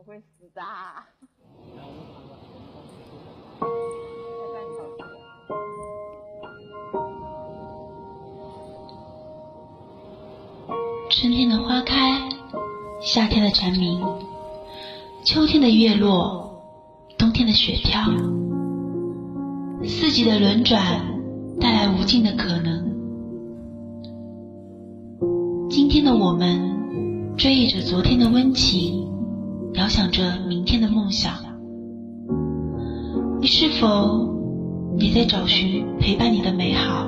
我会死的。春天的花开，夏天的蝉鸣，秋天的月落，冬天的雪飘，四季的轮转带来无尽的可能。今天的我们追忆着昨天的温情，遥想着明天的梦想。你是否也在找寻陪伴你的美好？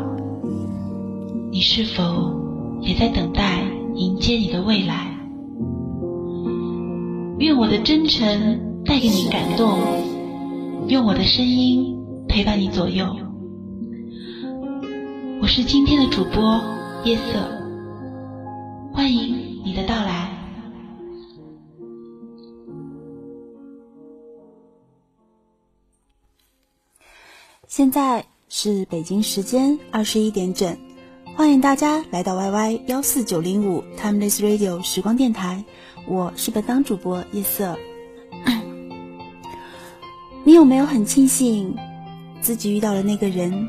你是否也在等待迎接你的未来？愿我的真诚带给你感动，用我的声音陪伴你左右。我是今天的主播夜色。欢迎你的到来。现在是北京时间二十一点整，欢迎大家来到 YY 幺四九零五 Timeless Radio 时光电台，我是本档主播夜色。你有没有很庆幸自己遇到了那个人，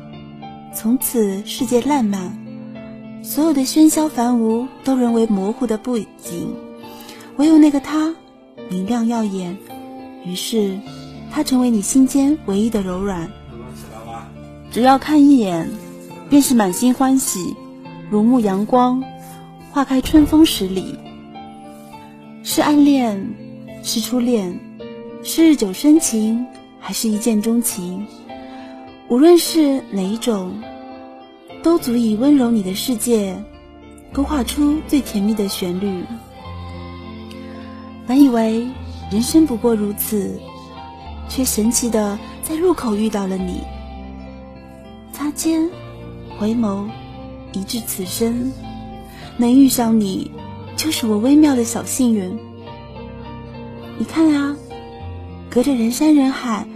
从此世界烂漫？所有的喧嚣繁芜都沦为模糊的背景，唯有那个他明亮耀眼。于是，他成为你心间唯一的柔软。只要看一眼，便是满心欢喜，如沐阳光，花开春风十里。是暗恋，是初恋，是日久生情，还是一见钟情？无论是哪一种。都足以温柔你的世界，勾画出最甜蜜的旋律。本以为人生不过如此，却神奇的在路口遇到了你。间，回眸，一至此生，能遇上你，就是我微妙的小幸运。你看啊，隔着人山人海，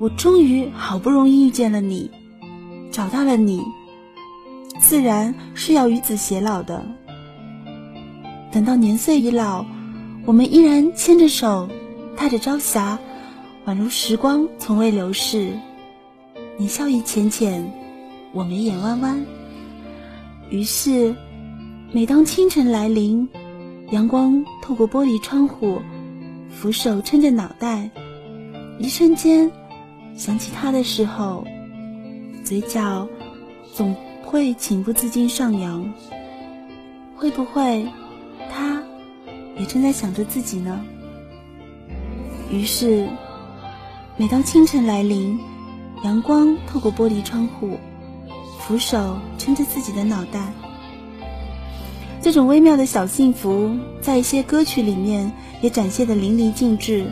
我终于好不容易遇见了你，找到了你。自然是要与子偕老的。等到年岁已老，我们依然牵着手，踏着朝霞，宛如时光从未流逝。你笑意浅浅，我眉眼弯弯。于是，每当清晨来临，阳光透过玻璃窗户，扶手撑着脑袋，一瞬间想起他的时候，嘴角总。会情不自禁上扬，会不会他也正在想着自己呢？于是，每当清晨来临，阳光透过玻璃窗户，扶手撑着自己的脑袋，这种微妙的小幸福，在一些歌曲里面也展现的淋漓尽致。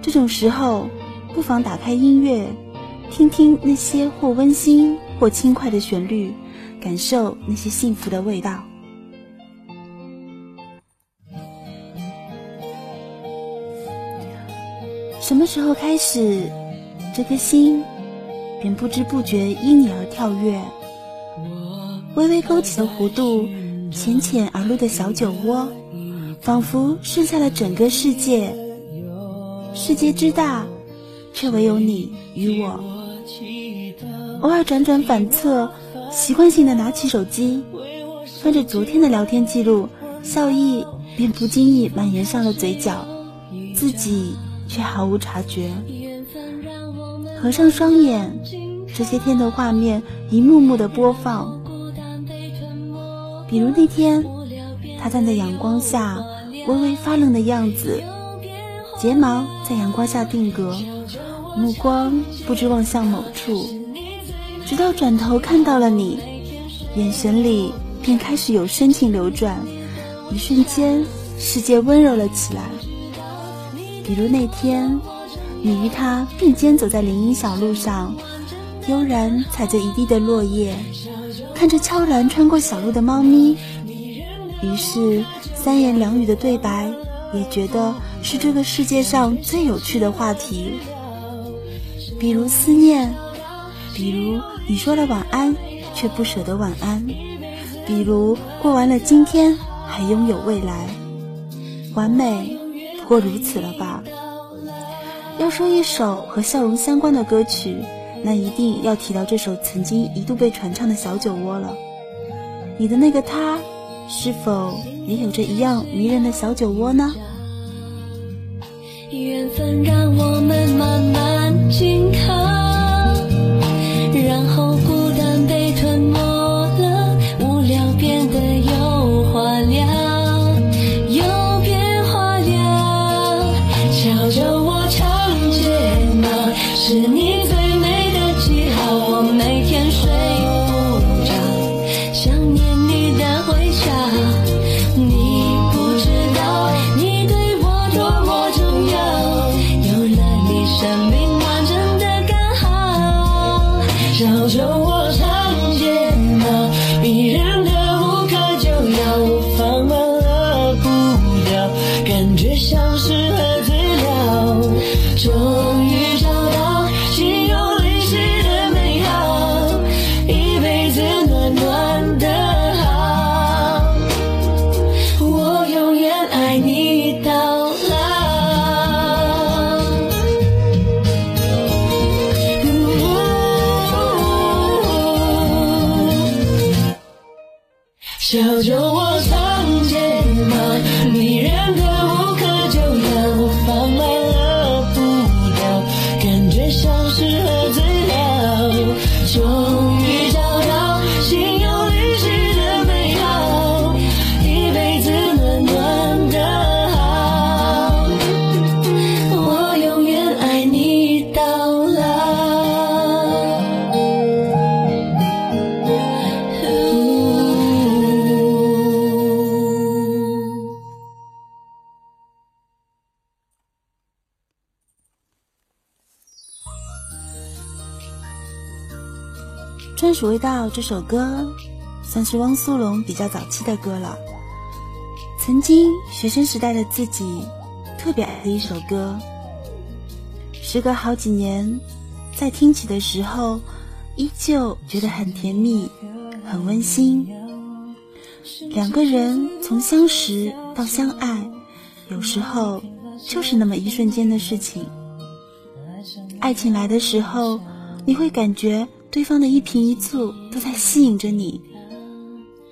这种时候，不妨打开音乐，听听那些或温馨或轻快的旋律。感受那些幸福的味道。什么时候开始，这颗心便不知不觉因你而跳跃？微微勾起的弧度，浅浅而露的小酒窝，仿佛剩下了整个世界。世界之大，却唯有你与我。偶尔辗转反侧。习惯性的拿起手机，翻着昨天的聊天记录，笑意便不经意蔓延上了嘴角，自己却毫无察觉。合上双眼，这些天的画面一幕幕的播放。比如那天，他站在阳光下微微发愣的样子，睫毛在阳光下定格，目光不知望向某处。直到转头看到了你，眼神里便开始有深情流转，一瞬间，世界温柔了起来。比如那天，你与他并肩走在林荫小路上，悠然踩着一地的落叶，看着悄然穿过小路的猫咪，于是三言两语的对白，也觉得是这个世界上最有趣的话题。比如思念，比如。你说了晚安，却不舍得晚安。比如过完了今天，还拥有未来，完美不过如此了吧？要说一首和笑容相关的歌曲，那一定要提到这首曾经一度被传唱的小酒窝了。你的那个他，是否也有着一样迷人的小酒窝呢？缘分让我们慢慢紧小酒窝这首歌，算是汪苏泷比较早期的歌了。曾经学生时代的自己，特别爱的一首歌。时隔好几年，在听起的时候，依旧觉得很甜蜜，很温馨。两个人从相识到相爱，有时候就是那么一瞬间的事情。爱情来的时候，你会感觉对方的一颦一蹙都在吸引着你。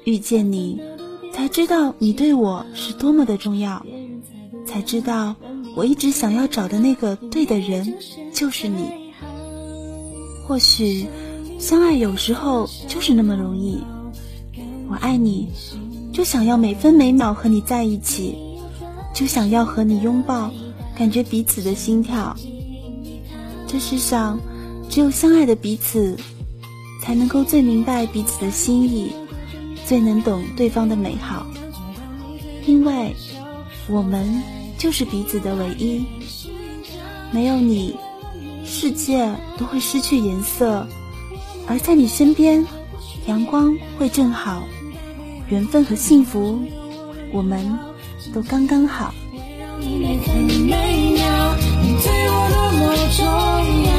遇见你，才知道你对我是多么的重要，才知道我一直想要找的那个对的人就是你。或许，相爱有时候就是那么容易。我爱你，就想要每分每秒和你在一起，就想要和你拥抱，感觉彼此的心跳。这世上，只有相爱的彼此，才能够最明白彼此的心意，最能懂对方的美好。因为，我们就是彼此的唯一。没有你，世界都会失去颜色；而在你身边，阳光会正好。缘分和幸福，我们都刚刚好。你，对我多么重要。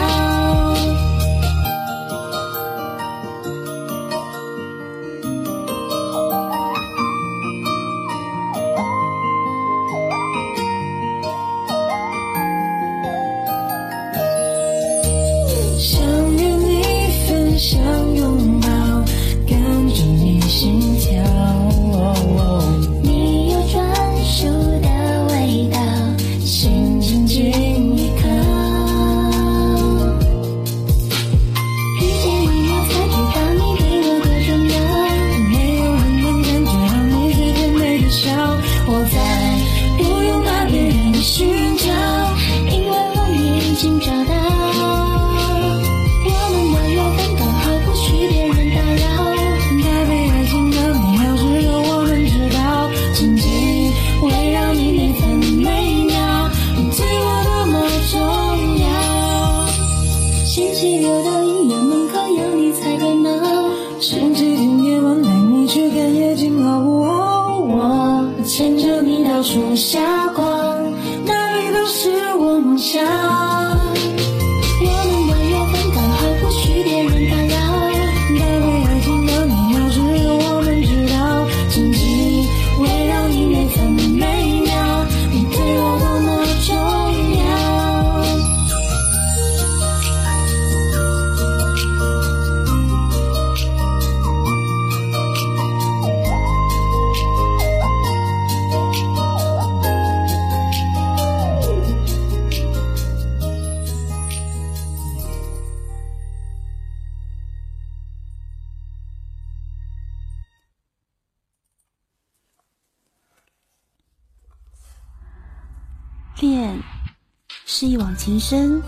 身，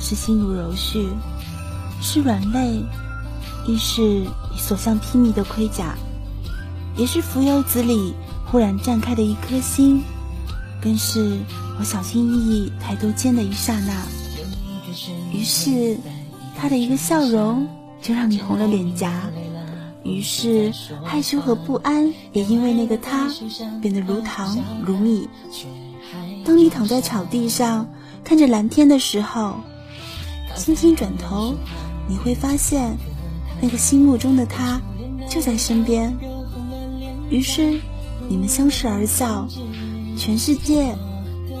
是心如柔絮，是软肋，亦是你所向披靡的盔甲，也是蜉蝣子里忽然绽开的一颗心，更是我小心翼翼抬头间的一刹那。于是，他的一个笑容就让你红了脸颊。于是，害羞和不安也因为那个他变得如糖如蜜。当你躺在草地上看着蓝天的时候，轻轻转头，你会发现那个心目中的他就在身边。于是，你们相视而笑，全世界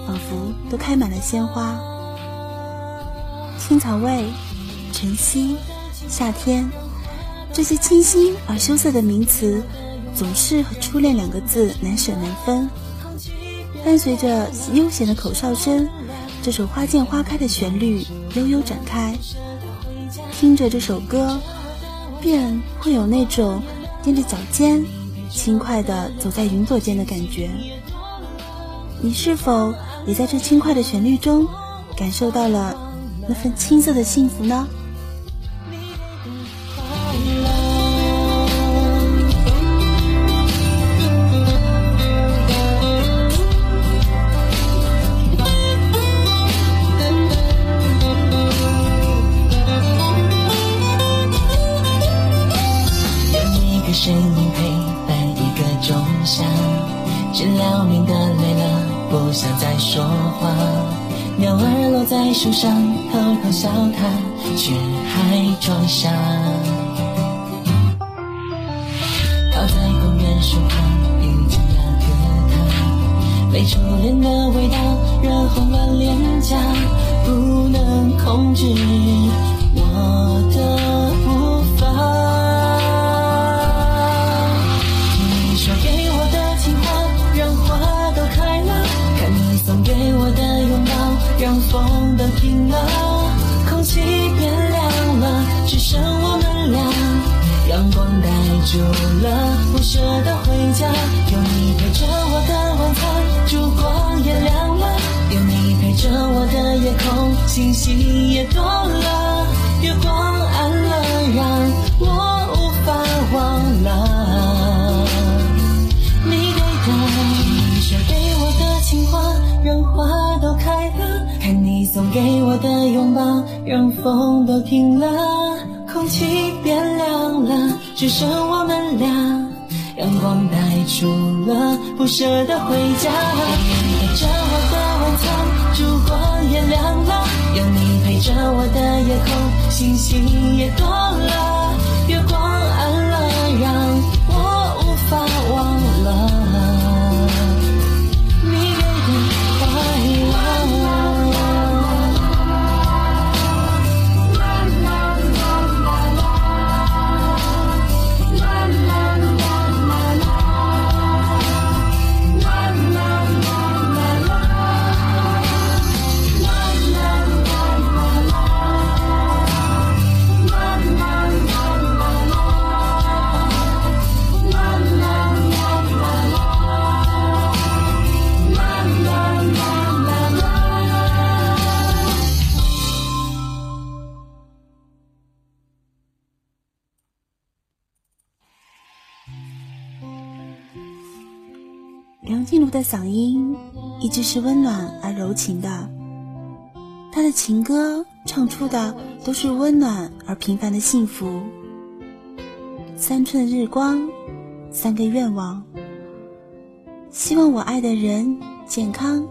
仿佛都开满了鲜花。青草味，晨曦，夏天。这些清新而羞涩的名词，总是和“初恋”两个字难舍难分。伴随着悠闲的口哨声，这首花见花开的旋律悠悠展开。听着这首歌，便会有那种踮着脚尖，轻快地走在云朵间的感觉。你是否也在这轻快的旋律中，感受到了那份青涩的幸福呢？找他却还装傻靠在公园树旁遇见那个他没初恋的味道染红了脸颊不能控制我的步伐你说给我的情话让花都开了看你送给我的拥抱让风都停了住了，不舍得回家。有你陪着我的晚餐，烛光也亮了。有你陪着我的夜空，星星也多了。月光暗了，让我无法忘了你给的，你说给我的情话，让花都开了。看你送给我的拥抱，让风都停了，空气，只剩我们俩。阳光带出了，不舍的回家。有你陪着我的晚餐，烛光也亮了。有你陪着我的夜空，星星也多了。梁静茹的嗓音一直是温暖而柔情的，她的情歌唱出的都是温暖而平凡的幸福。三寸日光，三个愿望，希望我爱的人健康，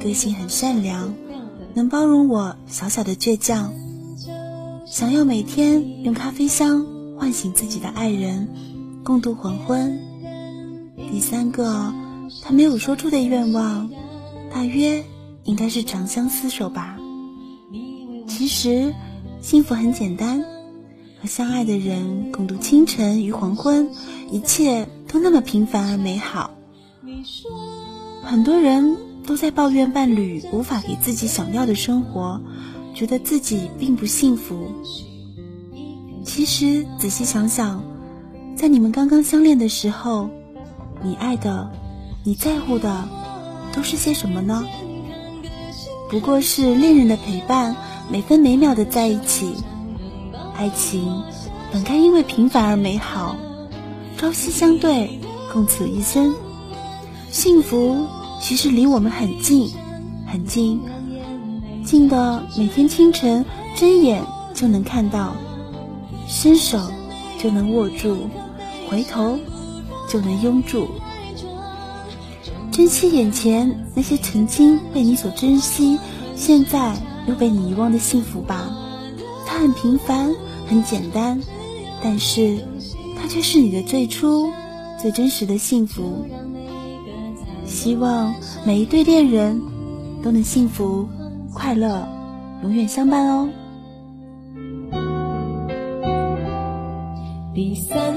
个性很善良，能包容我小小的倔强。想要每天用咖啡香唤醒自己的爱人，共度黄昏。第三个。他没有说出的愿望，大约应该是长相厮守吧。其实，幸福很简单，和相爱的人共度清晨与黄昏，一切都那么平凡而美好。很多人都在抱怨伴侣无法给自己想要的生活，觉得自己并不幸福。其实，仔细想想，在你们刚刚相恋的时候，你爱的。你在乎的都是些什么呢？不过是恋人的陪伴，每分每秒的在一起。爱情本该因为平凡而美好，朝夕相对，共此一生。幸福其实离我们很近，很近，近的每天清晨睁眼就能看到，伸手就能握住，回头就能拥住。珍惜眼前那些曾经被你所珍惜，现在又被你遗忘的幸福吧。它很平凡，很简单，但是它却是你的最初、最真实的幸福。希望每一对恋人都能幸福、快乐，永远相伴哦。第三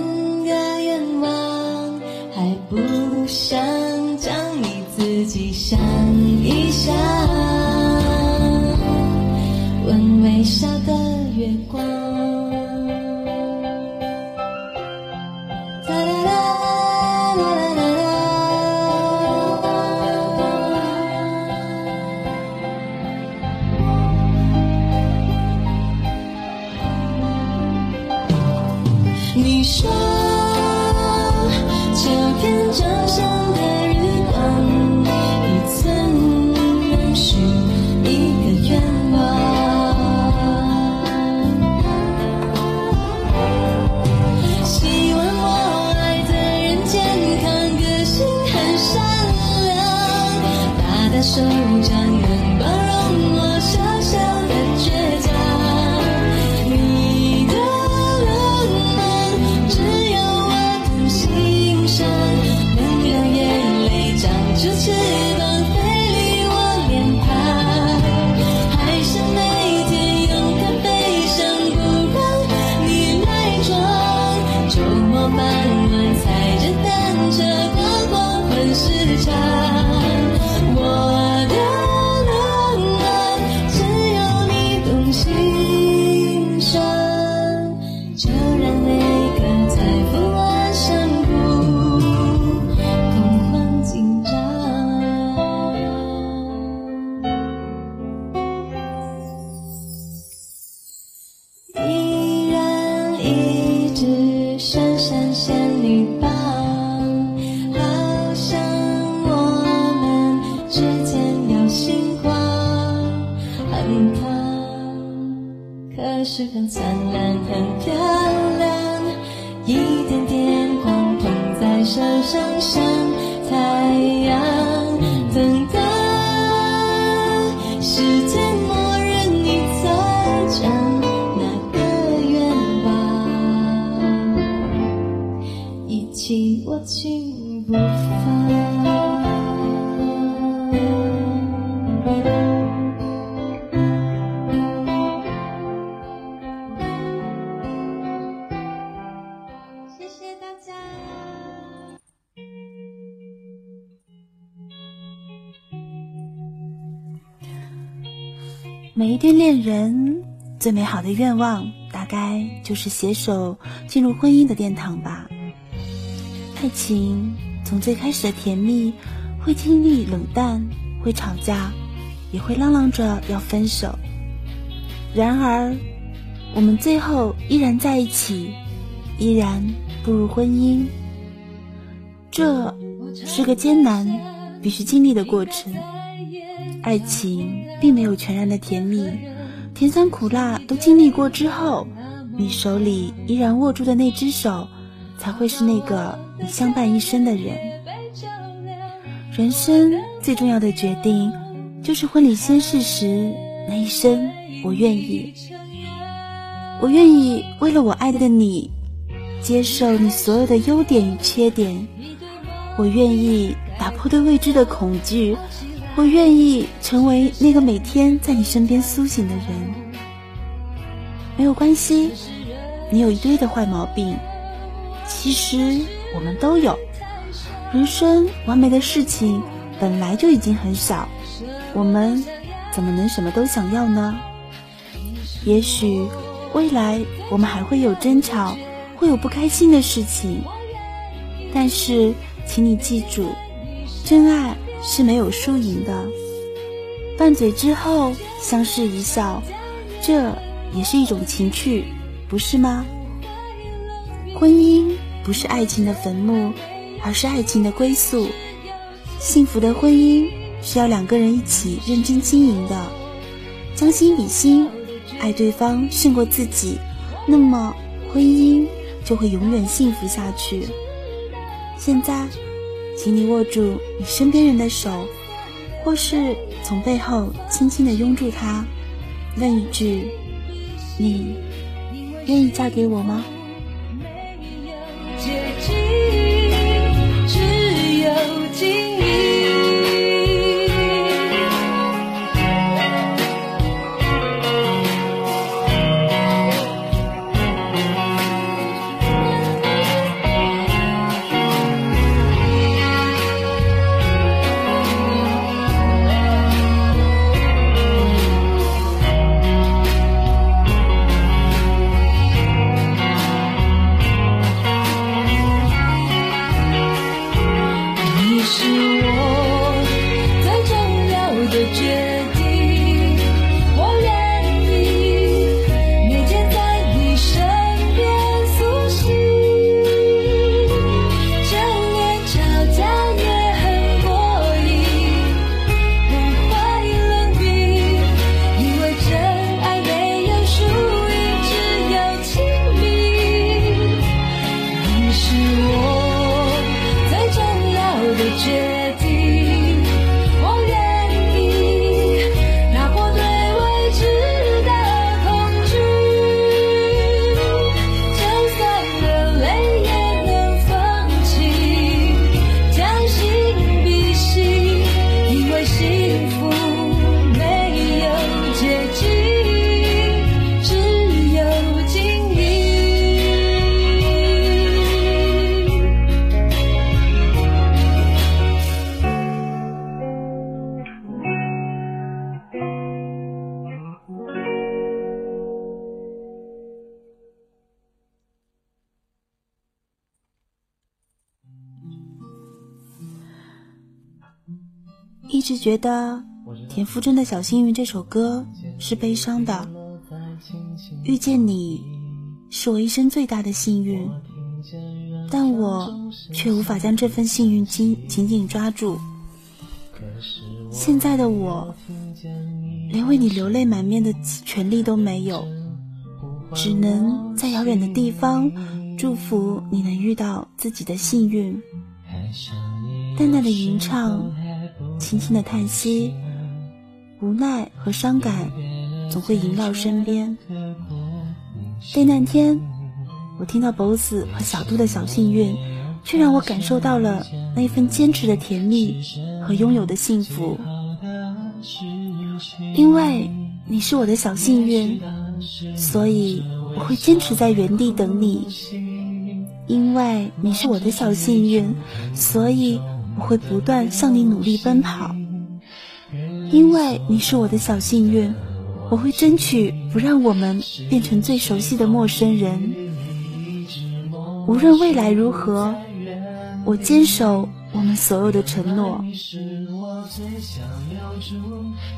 不想将你。自己想一想，问微笑的月光。健康个性很善良大大手掌能包容是很灿烂，很漂。每一对恋人最美好的愿望，大概就是携手进入婚姻的殿堂吧。爱情从最开始的甜蜜，会经历冷淡，会吵架，也会嚷嚷着要分手。然而，我们最后依然在一起，依然步入婚姻。这是个艰难、必须经历的过程。爱情并没有全然的甜蜜，甜酸苦辣都经历过之后，你手里依然握住的那只手，才会是那个你相伴一生的人。人生最重要的决定，就是婚礼宣誓时那一声“我愿意”。我愿意为了我爱的你，接受你所有的优点与缺点。我愿意打破对未知的恐惧。我愿意成为那个每天在你身边苏醒的人，没有关系。你有一堆的坏毛病，其实我们都有。人生完美的事情本来就已经很少，我们怎么能什么都想要呢？也许未来我们还会有争吵，会有不开心的事情，但是请你记住，真爱。是没有输赢的，拌嘴之后相视一笑，这也是一种情趣，不是吗？婚姻不是爱情的坟墓，而是爱情的归宿。幸福的婚姻是要两个人一起认真经营的，将心比心，爱对方胜过自己，那么婚姻就会永远幸福下去。现在，请你握住你身边人的手，或是从背后轻轻的拥住他，问一句：“你愿意嫁给我吗？”直觉得田馥甄的小幸运这首歌是悲伤的。遇见你是我一生最大的幸运，但我却无法将这份幸运紧紧紧抓住。现在的我，连为你流泪满面的权利都没有，只能在遥远的地方祝福你能遇到自己的幸运。淡淡的吟唱。轻轻的叹息，无奈和伤感总会萦绕身边。但那天，我听到 BOSS 和小度的小幸运，却让我感受到了那份坚持的甜蜜和拥有的幸福。因为你是我的小幸运，所以我会坚持在原地等你。因为你是我的小幸运，所以。我会不断向你努力奔跑，因为你是我的小幸运。我会争取不让我们变成最熟悉的陌生人。无论未来如何，我坚守我们所有的承诺。最想要住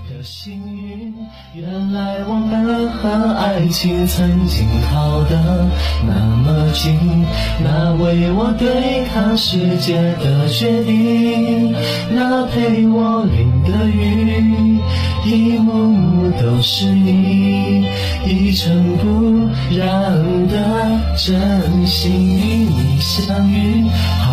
的幸运，原来我们和爱情曾经靠得那么近，那为我对抗世界的决定，那陪我淋的雨，一幕幕都是你，一尘不染的真心与你相遇，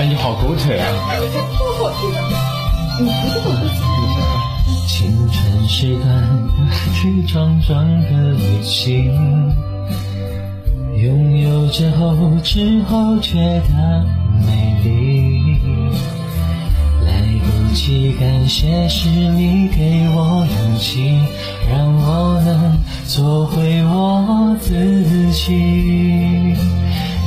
哎，你好狗腿啊！青春时代跌跌撞撞的旅行，拥有之后，之后觉得美丽，来不及，感谢是你给我勇气，让我能做回我自己。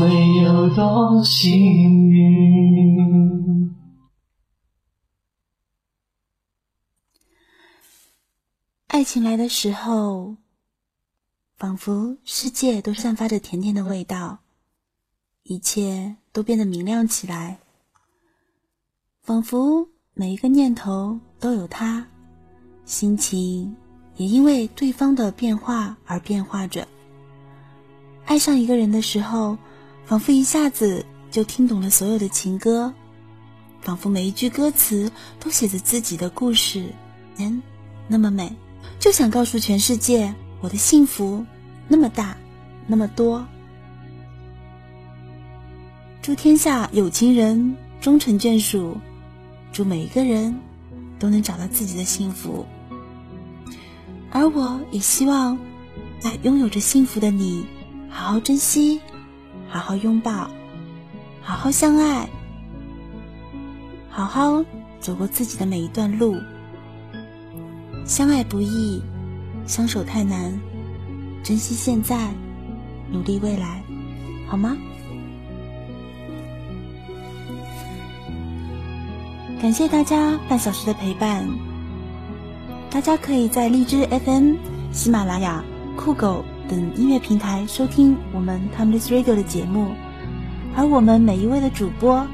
会有多幸运？爱情来的时候，仿佛世界都散发着甜甜的味道，一切都变得明亮起来，仿佛每一个念头都有他，心情也因为对方的变化而变化着。爱上一个人的时候。仿佛一下子就听懂了所有的情歌，仿佛每一句歌词都写着自己的故事，嗯，那么美，就想告诉全世界，我的幸福那么大，那么多。祝天下有情人终成眷属，祝每一个人都能找到自己的幸福。而我也希望，在拥有着幸福的你，好好珍惜。好好拥抱，好好相爱，好好走过自己的每一段路。相爱不易，相守太难，珍惜现在，努力未来，好吗？感谢大家半小时的陪伴。大家可以在荔枝 FM、喜马拉雅、酷狗。等音乐平台收听我们 Timeless Radio 的节目，而我们每一位的主播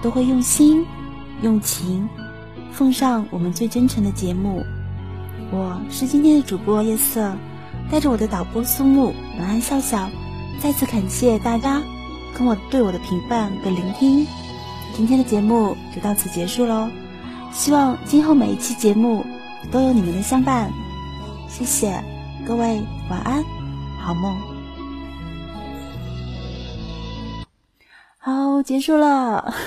都会用心、用情，奉上我们最真诚的节目。我是今天的主播夜色，带着我的导播苏木、晚安笑笑，再次感谢大家跟我对我的陪伴跟聆听。今天的节目就到此结束喽，希望今后每一期节目都有你们的相伴。谢谢各位，晚安。好梦，好，结束了。